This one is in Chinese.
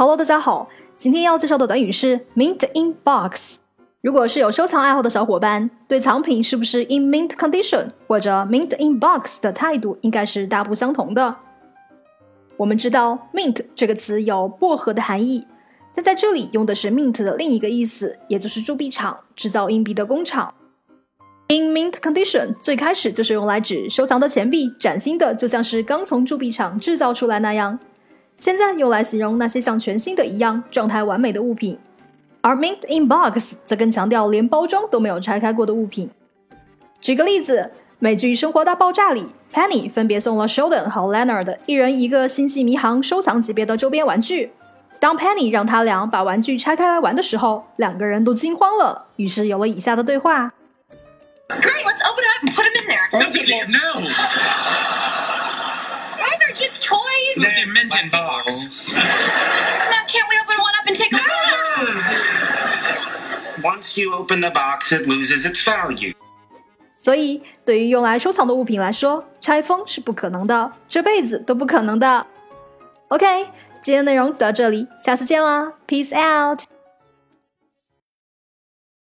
Hello，大家好，今天要介绍的短语是 mint in box。如果是有收藏爱好的小伙伴，对藏品是不是 in mint condition 或者 mint in box 的态度应该是大不相同的。我们知道 mint 这个词有薄荷的含义，但在这里用的是 mint 的另一个意思，也就是铸币厂制造硬币的工厂。In mint condition 最开始就是用来指收藏的钱币崭新的，就像是刚从铸币厂制造出来那样。现在用来形容那些像全新的一样状态完美的物品，而 mint in box 则更强调连包装都没有拆开过的物品。举个例子，美剧《生活大爆炸》里，Penny 分别送了 Sheldon 和 Leonard 一人一个星际迷航收藏级别的周边玩具。当 Penny 让他俩把玩具拆开来玩的时候，两个人都惊慌了，于是有了以下的对话：Great, let's open it up and put them in there. Okay, no. Why they're just toys? They're mint in box. Come on, can't we open one up and take a look? Once you open the box, it loses its value. 所以，对于用来收藏的物品来说，拆封是不可能的，这辈子都不可能的。OK，今天内容就到这里，下次见啦，Peace out。